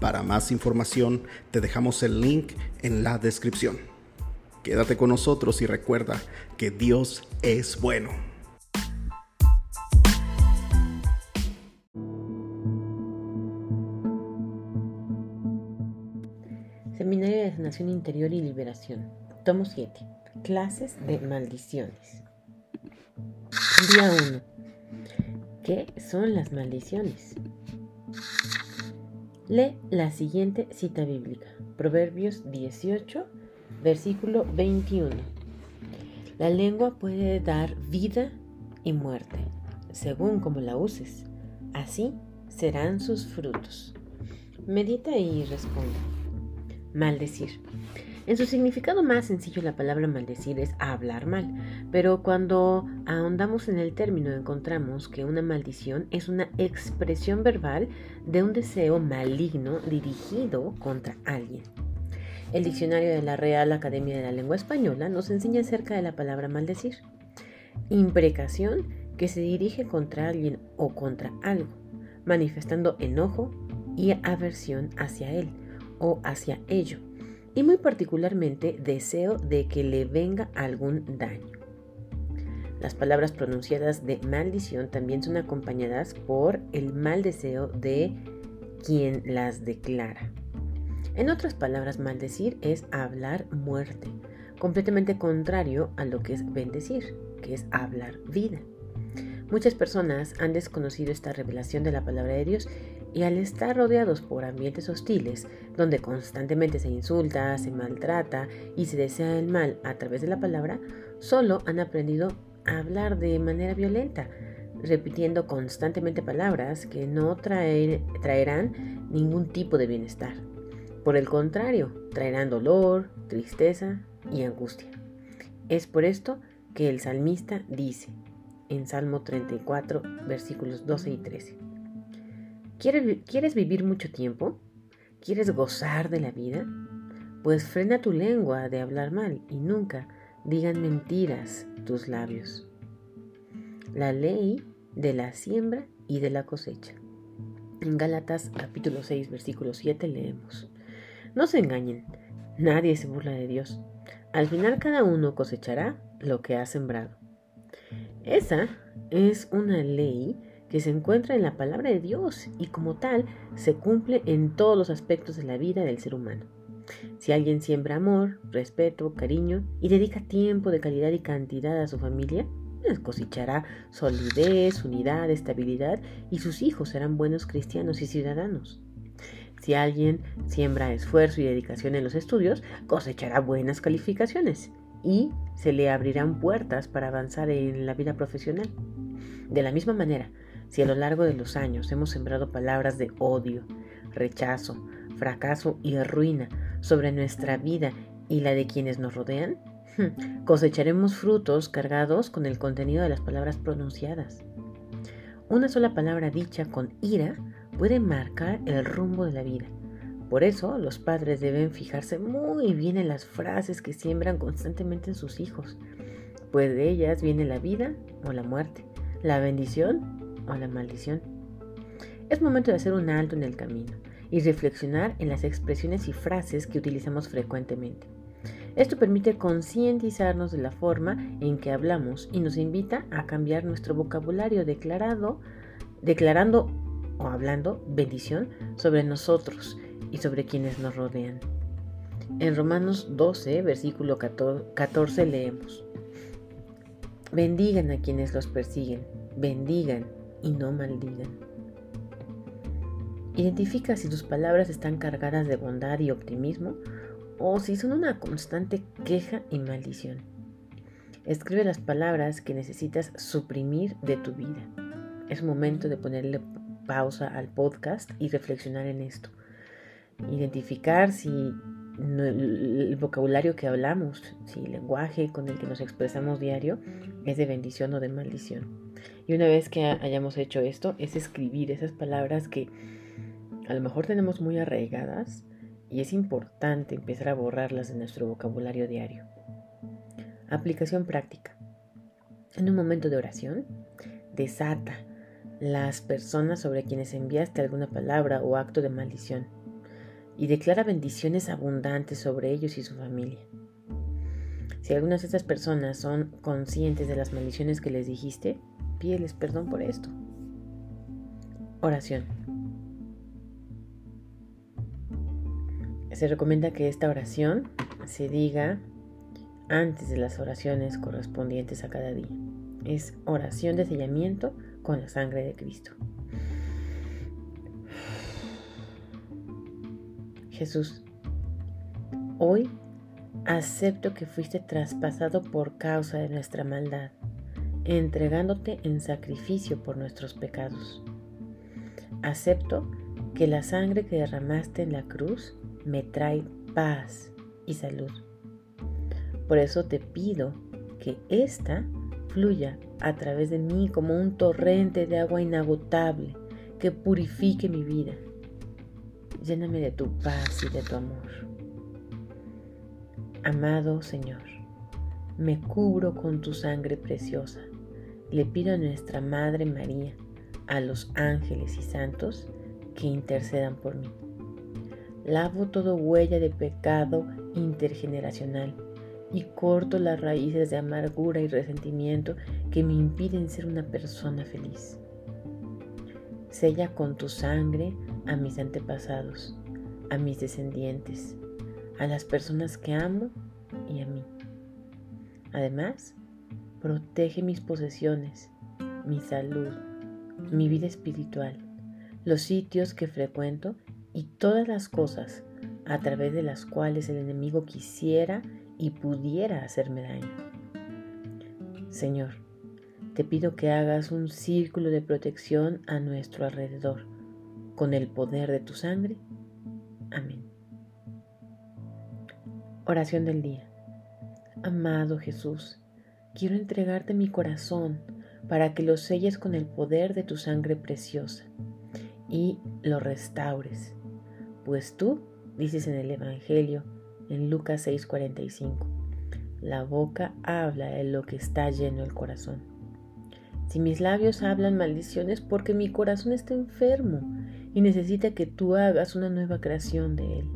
Para más información te dejamos el link en la descripción. Quédate con nosotros y recuerda que Dios es bueno. Seminario de Sanación Interior y Liberación. Tomo 7. Clases de maldiciones. Día 1. ¿Qué son las maldiciones? Lee la siguiente cita bíblica, Proverbios 18, versículo 21. La lengua puede dar vida y muerte, según como la uses. Así serán sus frutos. Medita y responde. Maldecir. En su significado más sencillo, la palabra maldecir es hablar mal, pero cuando ahondamos en el término encontramos que una maldición es una expresión verbal de un deseo maligno dirigido contra alguien. El diccionario de la Real Academia de la Lengua Española nos enseña acerca de la palabra maldecir. Imprecación que se dirige contra alguien o contra algo, manifestando enojo y aversión hacia él o hacia ello y muy particularmente deseo de que le venga algún daño. Las palabras pronunciadas de maldición también son acompañadas por el mal deseo de quien las declara. En otras palabras, maldecir es hablar muerte, completamente contrario a lo que es bendecir, que es hablar vida. Muchas personas han desconocido esta revelación de la palabra de Dios y al estar rodeados por ambientes hostiles, donde constantemente se insulta, se maltrata y se desea el mal a través de la palabra, solo han aprendido a hablar de manera violenta, repitiendo constantemente palabras que no traerán ningún tipo de bienestar. Por el contrario, traerán dolor, tristeza y angustia. Es por esto que el salmista dice en Salmo 34, versículos 12 y 13. ¿Quieres, vivir mucho tiempo? ¿Quieres gozar de la vida? Pues frena tu lengua de hablar mal y nunca digan mentiras tus labios. La ley de la siembra y de la cosecha. En Gálatas capítulo 6 versículo 7 leemos. No se engañen, nadie se burla de Dios. Al final cada uno cosechará lo que ha sembrado. Esa es una ley que se encuentra en la palabra de Dios y como tal se cumple en todos los aspectos de la vida del ser humano. Si alguien siembra amor, respeto, cariño y dedica tiempo de calidad y cantidad a su familia, pues cosechará solidez, unidad, estabilidad y sus hijos serán buenos cristianos y ciudadanos. Si alguien siembra esfuerzo y dedicación en los estudios, cosechará buenas calificaciones y se le abrirán puertas para avanzar en la vida profesional. De la misma manera, si a lo largo de los años hemos sembrado palabras de odio, rechazo, fracaso y ruina sobre nuestra vida y la de quienes nos rodean, hmm, cosecharemos frutos cargados con el contenido de las palabras pronunciadas. Una sola palabra dicha con ira puede marcar el rumbo de la vida. Por eso los padres deben fijarse muy bien en las frases que siembran constantemente en sus hijos, pues de ellas viene la vida o la muerte, la bendición o la maldición. Es momento de hacer un alto en el camino y reflexionar en las expresiones y frases que utilizamos frecuentemente. Esto permite concientizarnos de la forma en que hablamos y nos invita a cambiar nuestro vocabulario declarado, declarando o hablando bendición sobre nosotros y sobre quienes nos rodean. En Romanos 12, versículo 14 leemos, Bendigan a quienes los persiguen, bendigan y no maldigan. Identifica si tus palabras están cargadas de bondad y optimismo o si son una constante queja y maldición. Escribe las palabras que necesitas suprimir de tu vida. Es momento de ponerle pausa al podcast y reflexionar en esto. identificar si el vocabulario que hablamos, si el lenguaje con el que nos expresamos diario es de bendición o de maldición. Y una vez que hayamos hecho esto, es escribir esas palabras que a lo mejor tenemos muy arraigadas y es importante empezar a borrarlas de nuestro vocabulario diario. Aplicación práctica. En un momento de oración, desata las personas sobre quienes enviaste alguna palabra o acto de maldición y declara bendiciones abundantes sobre ellos y su familia. Si algunas de estas personas son conscientes de las maldiciones que les dijiste, pídeles perdón por esto. Oración. Se recomienda que esta oración se diga antes de las oraciones correspondientes a cada día. Es oración de sellamiento con la sangre de Cristo. Jesús, hoy acepto que fuiste traspasado por causa de nuestra maldad, entregándote en sacrificio por nuestros pecados. Acepto que la sangre que derramaste en la cruz me trae paz y salud. Por eso te pido que ésta fluya a través de mí como un torrente de agua inagotable que purifique mi vida lléname de tu paz y de tu amor. Amado Señor, me cubro con tu sangre preciosa. Le pido a nuestra Madre María, a los ángeles y santos, que intercedan por mí. Lavo toda huella de pecado intergeneracional y corto las raíces de amargura y resentimiento que me impiden ser una persona feliz. Sella con tu sangre a mis antepasados, a mis descendientes, a las personas que amo y a mí. Además, protege mis posesiones, mi salud, mi vida espiritual, los sitios que frecuento y todas las cosas a través de las cuales el enemigo quisiera y pudiera hacerme daño. Señor, te pido que hagas un círculo de protección a nuestro alrededor con el poder de tu sangre. Amén. Oración del día. Amado Jesús, quiero entregarte mi corazón para que lo selles con el poder de tu sangre preciosa y lo restaures, pues tú dices en el Evangelio, en Lucas 6:45, la boca habla de lo que está lleno el corazón. Si mis labios hablan maldiciones porque mi corazón está enfermo y necesita que tú hagas una nueva creación de él.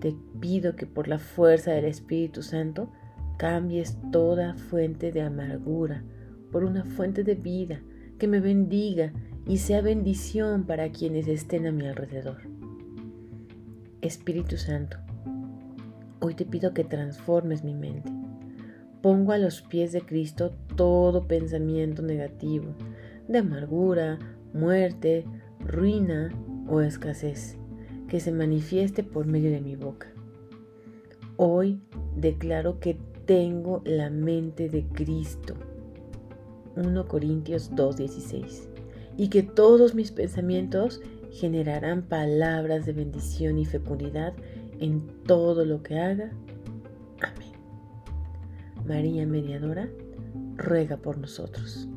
Te pido que por la fuerza del Espíritu Santo cambies toda fuente de amargura por una fuente de vida que me bendiga y sea bendición para quienes estén a mi alrededor. Espíritu Santo, hoy te pido que transformes mi mente Pongo a los pies de Cristo todo pensamiento negativo, de amargura, muerte, ruina o escasez, que se manifieste por medio de mi boca. Hoy declaro que tengo la mente de Cristo. 1 Corintios 2:16. Y que todos mis pensamientos generarán palabras de bendición y fecundidad en todo lo que haga. Amén. María Mediadora, ruega por nosotros.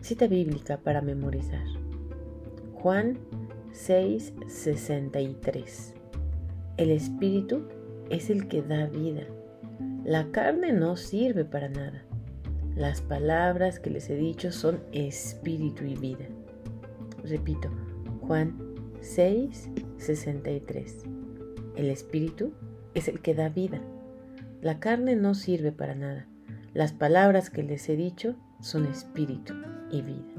Cita bíblica para memorizar. Juan 6:63. El Espíritu es el que da vida. La carne no sirve para nada. Las palabras que les he dicho son espíritu y vida. Repito, Juan 6:63. El Espíritu es el que da vida. La carne no sirve para nada. Las palabras que les he dicho son espíritu y vida.